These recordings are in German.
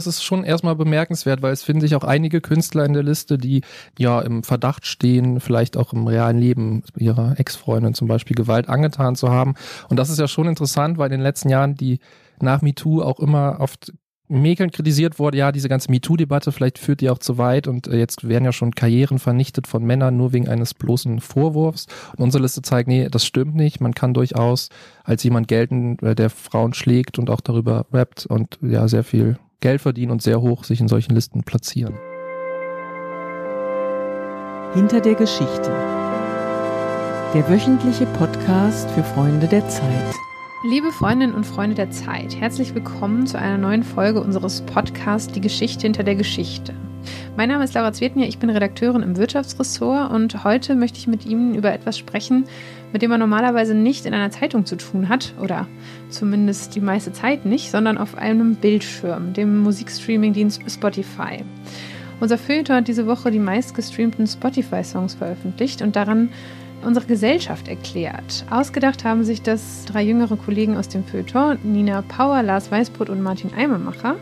Es ist schon erstmal bemerkenswert, weil es finden sich auch einige Künstler in der Liste, die ja im Verdacht stehen, vielleicht auch im realen Leben ihrer Ex-Freundin zum Beispiel Gewalt angetan zu haben. Und das ist ja schon interessant, weil in den letzten Jahren die nach MeToo auch immer oft Mäkeln kritisiert wurde, ja, diese ganze MeToo-Debatte, vielleicht führt die auch zu weit und äh, jetzt werden ja schon Karrieren vernichtet von Männern nur wegen eines bloßen Vorwurfs. Und unsere Liste zeigt, nee, das stimmt nicht. Man kann durchaus als jemand gelten, äh, der Frauen schlägt und auch darüber rappt und ja, sehr viel Geld verdienen und sehr hoch sich in solchen Listen platzieren. Hinter der Geschichte. Der wöchentliche Podcast für Freunde der Zeit. Liebe Freundinnen und Freunde der Zeit, herzlich willkommen zu einer neuen Folge unseres Podcasts Die Geschichte hinter der Geschichte. Mein Name ist Laura Zwetnier, ich bin Redakteurin im Wirtschaftsressort und heute möchte ich mit Ihnen über etwas sprechen, mit dem man normalerweise nicht in einer Zeitung zu tun hat oder zumindest die meiste Zeit nicht, sondern auf einem Bildschirm, dem Musikstreaming-Dienst Spotify. Unser Feuilleton hat diese Woche die meistgestreamten Spotify-Songs veröffentlicht und daran unsere Gesellschaft erklärt. Ausgedacht haben sich das drei jüngere Kollegen aus dem Feuilleton, Nina Power, Lars Weißbrot und Martin Eimermacher.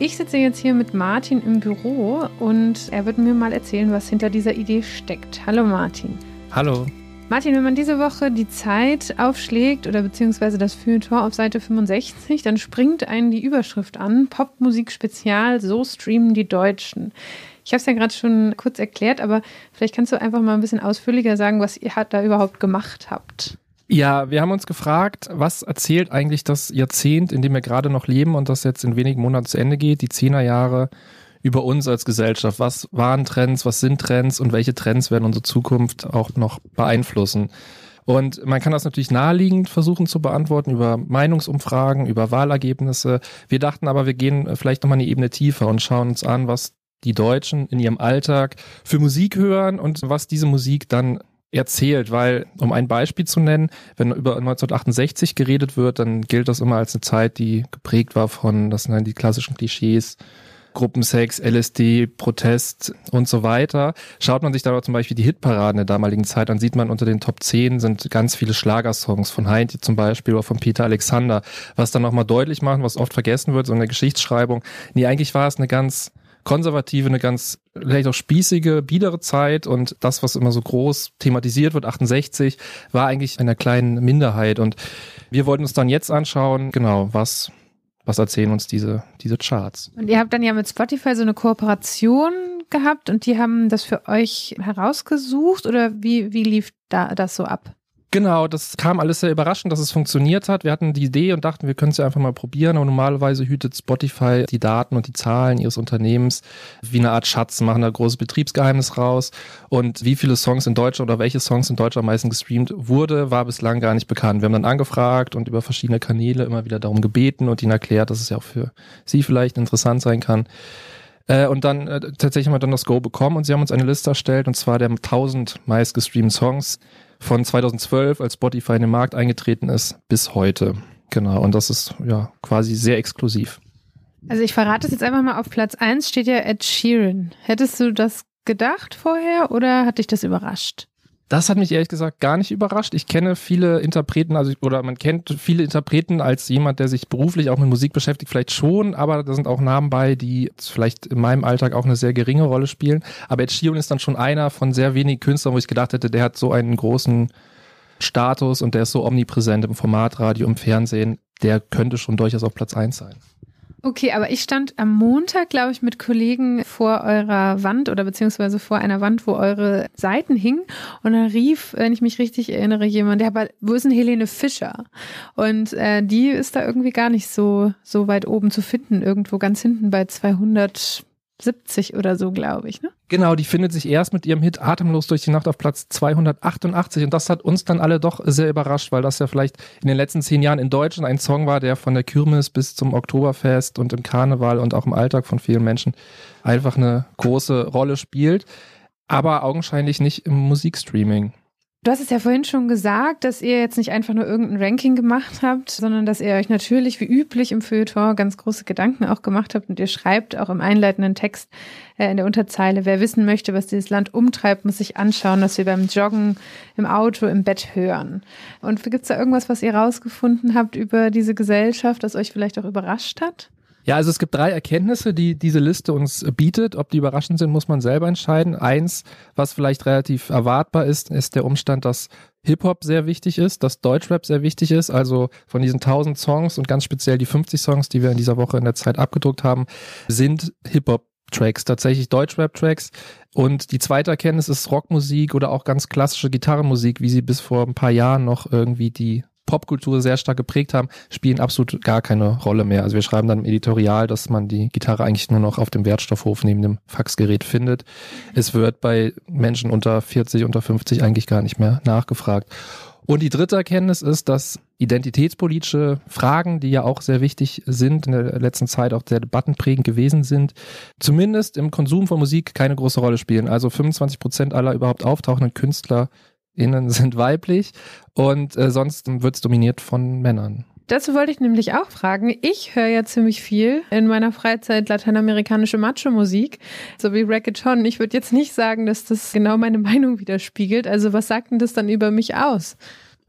Ich sitze jetzt hier mit Martin im Büro und er wird mir mal erzählen, was hinter dieser Idee steckt. Hallo Martin. Hallo. Martin, wenn man diese Woche die Zeit aufschlägt oder beziehungsweise das Feuilleton auf Seite 65, dann springt einen die Überschrift an, Popmusik Spezial, so streamen die Deutschen. Ich habe es ja gerade schon kurz erklärt, aber vielleicht kannst du einfach mal ein bisschen ausführlicher sagen, was ihr da überhaupt gemacht habt. Ja, wir haben uns gefragt, was erzählt eigentlich das Jahrzehnt, in dem wir gerade noch leben und das jetzt in wenigen Monaten zu Ende geht, die Zehnerjahre über uns als Gesellschaft. Was waren Trends, was sind Trends und welche Trends werden unsere Zukunft auch noch beeinflussen? Und man kann das natürlich naheliegend versuchen zu beantworten über Meinungsumfragen, über Wahlergebnisse. Wir dachten aber, wir gehen vielleicht nochmal eine Ebene tiefer und schauen uns an, was die Deutschen in ihrem Alltag für Musik hören und was diese Musik dann erzählt, weil, um ein Beispiel zu nennen, wenn über 1968 geredet wird, dann gilt das immer als eine Zeit, die geprägt war von, das sind dann die klassischen Klischees, Gruppensex, LSD, Protest und so weiter. Schaut man sich da zum Beispiel die Hitparaden der damaligen Zeit an, sieht man unter den Top 10 sind ganz viele Schlagersongs von Heinti zum Beispiel oder von Peter Alexander, was dann nochmal deutlich machen, was oft vergessen wird, so eine Geschichtsschreibung. Nee, eigentlich war es eine ganz konservative, eine ganz vielleicht auch spießige, biedere Zeit und das, was immer so groß thematisiert wird, 68, war eigentlich einer kleinen Minderheit und wir wollten uns dann jetzt anschauen, genau, was was erzählen uns diese, diese Charts. Und ihr habt dann ja mit Spotify so eine Kooperation gehabt und die haben das für euch herausgesucht oder wie, wie lief da das so ab? Genau, das kam alles sehr überraschend, dass es funktioniert hat. Wir hatten die Idee und dachten, wir können es ja einfach mal probieren. Aber normalerweise hütet Spotify die Daten und die Zahlen ihres Unternehmens wie eine Art Schatz, machen da großes Betriebsgeheimnis raus. Und wie viele Songs in Deutschland oder welche Songs in Deutschland am meisten gestreamt wurde, war bislang gar nicht bekannt. Wir haben dann angefragt und über verschiedene Kanäle immer wieder darum gebeten und ihnen erklärt, dass es ja auch für sie vielleicht interessant sein kann. Äh, und dann äh, tatsächlich haben wir dann das Go bekommen und sie haben uns eine Liste erstellt und zwar der 1000 meistgestreamten Songs von 2012, als Spotify in den Markt eingetreten ist, bis heute. Genau, und das ist ja quasi sehr exklusiv. Also ich verrate es jetzt einfach mal, auf Platz 1 steht ja Ed Sheeran. Hättest du das gedacht vorher oder hat dich das überrascht? Das hat mich ehrlich gesagt gar nicht überrascht. Ich kenne viele Interpreten, also oder man kennt viele Interpreten als jemand, der sich beruflich auch mit Musik beschäftigt, vielleicht schon, aber da sind auch Namen bei, die vielleicht in meinem Alltag auch eine sehr geringe Rolle spielen. Aber Ed Sheeran ist dann schon einer von sehr wenigen Künstlern, wo ich gedacht hätte, der hat so einen großen Status und der ist so omnipräsent im Format, Radio, im Fernsehen, der könnte schon durchaus auf Platz eins sein. Okay, aber ich stand am Montag, glaube ich, mit Kollegen vor eurer Wand oder beziehungsweise vor einer Wand, wo eure Seiten hingen. Und da rief, wenn ich mich richtig erinnere, jemand, der aber, wo ist denn Helene Fischer? Und äh, die ist da irgendwie gar nicht so, so weit oben zu finden, irgendwo ganz hinten bei 200 70 oder so, glaube ich. Ne? Genau, die findet sich erst mit ihrem Hit Atemlos durch die Nacht auf Platz 288 und das hat uns dann alle doch sehr überrascht, weil das ja vielleicht in den letzten zehn Jahren in Deutschland ein Song war, der von der Kirmes bis zum Oktoberfest und im Karneval und auch im Alltag von vielen Menschen einfach eine große Rolle spielt, aber augenscheinlich nicht im Musikstreaming. Du hast es ja vorhin schon gesagt, dass ihr jetzt nicht einfach nur irgendein Ranking gemacht habt, sondern dass ihr euch natürlich wie üblich im Feuilleton ganz große Gedanken auch gemacht habt und ihr schreibt auch im einleitenden Text äh, in der Unterzeile, wer wissen möchte, was dieses Land umtreibt, muss sich anschauen, was wir beim Joggen, im Auto, im Bett hören. Und gibt es da irgendwas, was ihr rausgefunden habt über diese Gesellschaft, das euch vielleicht auch überrascht hat? Ja, also es gibt drei Erkenntnisse, die diese Liste uns bietet. Ob die überraschend sind, muss man selber entscheiden. Eins, was vielleicht relativ erwartbar ist, ist der Umstand, dass Hip-Hop sehr wichtig ist, dass Deutschrap sehr wichtig ist. Also von diesen 1000 Songs und ganz speziell die 50 Songs, die wir in dieser Woche in der Zeit abgedruckt haben, sind Hip-Hop Tracks, tatsächlich Deutschrap-Tracks. Und die zweite Erkenntnis ist Rockmusik oder auch ganz klassische Gitarrenmusik, wie sie bis vor ein paar Jahren noch irgendwie die Popkultur sehr stark geprägt haben, spielen absolut gar keine Rolle mehr. Also wir schreiben dann im Editorial, dass man die Gitarre eigentlich nur noch auf dem Wertstoffhof neben dem Faxgerät findet. Es wird bei Menschen unter 40, unter 50 eigentlich gar nicht mehr nachgefragt. Und die dritte Erkenntnis ist, dass identitätspolitische Fragen, die ja auch sehr wichtig sind, in der letzten Zeit auch sehr debattenprägend gewesen sind, zumindest im Konsum von Musik keine große Rolle spielen. Also 25 Prozent aller überhaupt auftauchenden Künstler innen sind weiblich und äh, sonst wird es dominiert von Männern. Dazu wollte ich nämlich auch fragen. Ich höre ja ziemlich viel in meiner Freizeit lateinamerikanische Macho-Musik, so wie Reggaeton. Ich würde jetzt nicht sagen, dass das genau meine Meinung widerspiegelt. Also was sagt denn das dann über mich aus?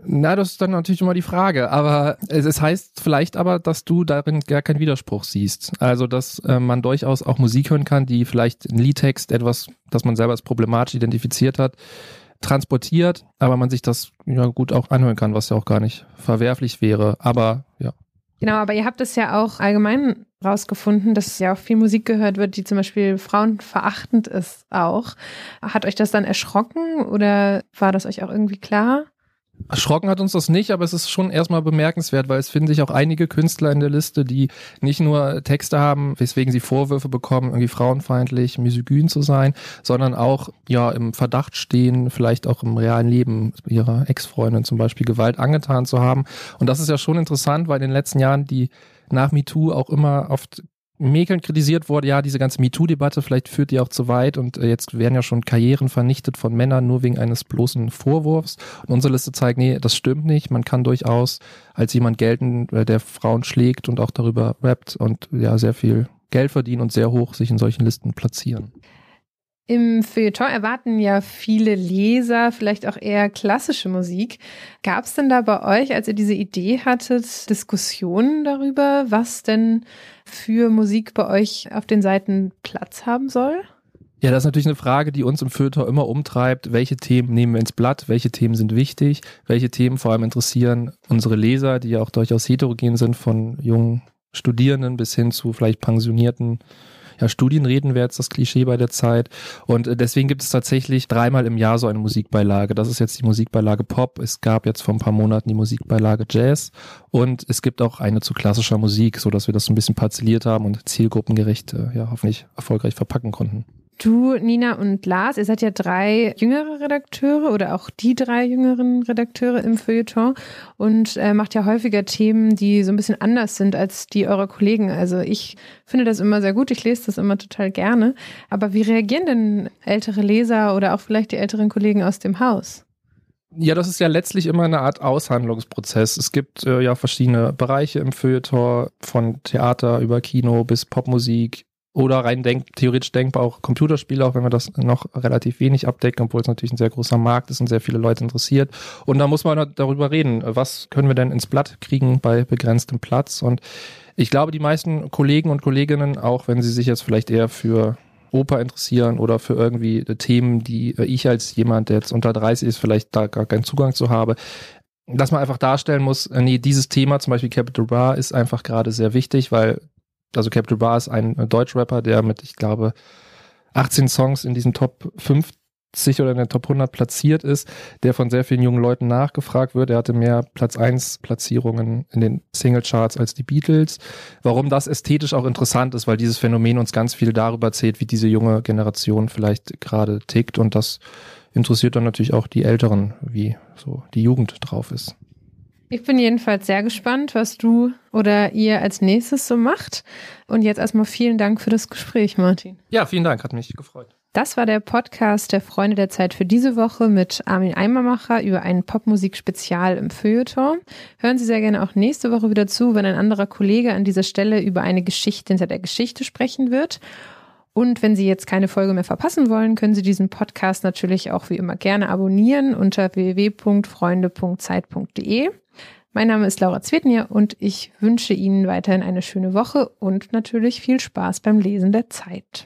Na, das ist dann natürlich immer die Frage. Aber es heißt vielleicht aber, dass du darin gar keinen Widerspruch siehst. Also, dass äh, man durchaus auch Musik hören kann, die vielleicht ein Liedtext etwas, das man selber als problematisch identifiziert hat, transportiert, aber man sich das ja gut auch anhören kann, was ja auch gar nicht verwerflich wäre. Aber ja. Genau, aber ihr habt es ja auch allgemein rausgefunden, dass ja auch viel Musik gehört wird, die zum Beispiel frauenverachtend ist auch. Hat euch das dann erschrocken oder war das euch auch irgendwie klar? Erschrocken hat uns das nicht, aber es ist schon erstmal bemerkenswert, weil es finden sich auch einige Künstler in der Liste, die nicht nur Texte haben, weswegen sie Vorwürfe bekommen, irgendwie frauenfeindlich, misogyn zu sein, sondern auch ja im Verdacht stehen, vielleicht auch im realen Leben ihrer Ex-Freundin zum Beispiel Gewalt angetan zu haben. Und das ist ja schon interessant, weil in den letzten Jahren die nach MeToo auch immer oft mäkelnd kritisiert wurde, ja, diese ganze MeToo-Debatte, vielleicht führt die auch zu weit und äh, jetzt werden ja schon Karrieren vernichtet von Männern nur wegen eines bloßen Vorwurfs. Und unsere Liste zeigt, nee, das stimmt nicht. Man kann durchaus als jemand gelten, äh, der Frauen schlägt und auch darüber rappt und ja, sehr viel Geld verdienen und sehr hoch sich in solchen Listen platzieren. Im Feuilleton erwarten ja viele Leser vielleicht auch eher klassische Musik. Gab es denn da bei euch, als ihr diese Idee hattet, Diskussionen darüber, was denn für Musik bei euch auf den Seiten Platz haben soll? Ja, das ist natürlich eine Frage, die uns im Feuilleton immer umtreibt. Welche Themen nehmen wir ins Blatt? Welche Themen sind wichtig? Welche Themen vor allem interessieren unsere Leser, die ja auch durchaus heterogen sind, von jungen Studierenden bis hin zu vielleicht pensionierten ja, Studienreden wäre jetzt das Klischee bei der Zeit. Und äh, deswegen gibt es tatsächlich dreimal im Jahr so eine Musikbeilage. Das ist jetzt die Musikbeilage Pop. Es gab jetzt vor ein paar Monaten die Musikbeilage Jazz. Und es gibt auch eine zu klassischer Musik, so dass wir das so ein bisschen parzelliert haben und zielgruppengerecht, äh, ja, hoffentlich erfolgreich verpacken konnten. Du, Nina und Lars, ihr seid ja drei jüngere Redakteure oder auch die drei jüngeren Redakteure im Feuilleton und äh, macht ja häufiger Themen, die so ein bisschen anders sind als die eurer Kollegen. Also ich finde das immer sehr gut, ich lese das immer total gerne. Aber wie reagieren denn ältere Leser oder auch vielleicht die älteren Kollegen aus dem Haus? Ja, das ist ja letztlich immer eine Art Aushandlungsprozess. Es gibt äh, ja verschiedene Bereiche im Feuilleton, von Theater über Kino bis Popmusik, oder rein denk theoretisch denkbar auch Computerspiele, auch wenn wir das noch relativ wenig abdecken, obwohl es natürlich ein sehr großer Markt ist und sehr viele Leute interessiert. Und da muss man darüber reden, was können wir denn ins Blatt kriegen bei begrenztem Platz. Und ich glaube, die meisten Kollegen und Kolleginnen, auch wenn sie sich jetzt vielleicht eher für Oper interessieren oder für irgendwie Themen, die ich als jemand, der jetzt unter 30 ist, vielleicht da gar keinen Zugang zu habe, dass man einfach darstellen muss, nee, dieses Thema, zum Beispiel Capital Bra, ist einfach gerade sehr wichtig, weil also Capital Bra ist ein Deutschrapper, der mit, ich glaube, 18 Songs in diesen Top 50 oder in den Top 100 platziert ist, der von sehr vielen jungen Leuten nachgefragt wird. Er hatte mehr Platz 1 Platzierungen in den Singlecharts als die Beatles. Warum das ästhetisch auch interessant ist, weil dieses Phänomen uns ganz viel darüber erzählt, wie diese junge Generation vielleicht gerade tickt und das interessiert dann natürlich auch die Älteren, wie so die Jugend drauf ist. Ich bin jedenfalls sehr gespannt, was du oder ihr als nächstes so macht. Und jetzt erstmal vielen Dank für das Gespräch, Martin. Ja, vielen Dank, hat mich gefreut. Das war der Podcast der Freunde der Zeit für diese Woche mit Armin Eimermacher über ein Popmusik-Spezial im Feuilleton. Hören Sie sehr gerne auch nächste Woche wieder zu, wenn ein anderer Kollege an dieser Stelle über eine Geschichte hinter der Geschichte sprechen wird. Und wenn Sie jetzt keine Folge mehr verpassen wollen, können Sie diesen Podcast natürlich auch wie immer gerne abonnieren unter www.freunde.zeit.de. Mein Name ist Laura Zwetnier und ich wünsche Ihnen weiterhin eine schöne Woche und natürlich viel Spaß beim Lesen der Zeit.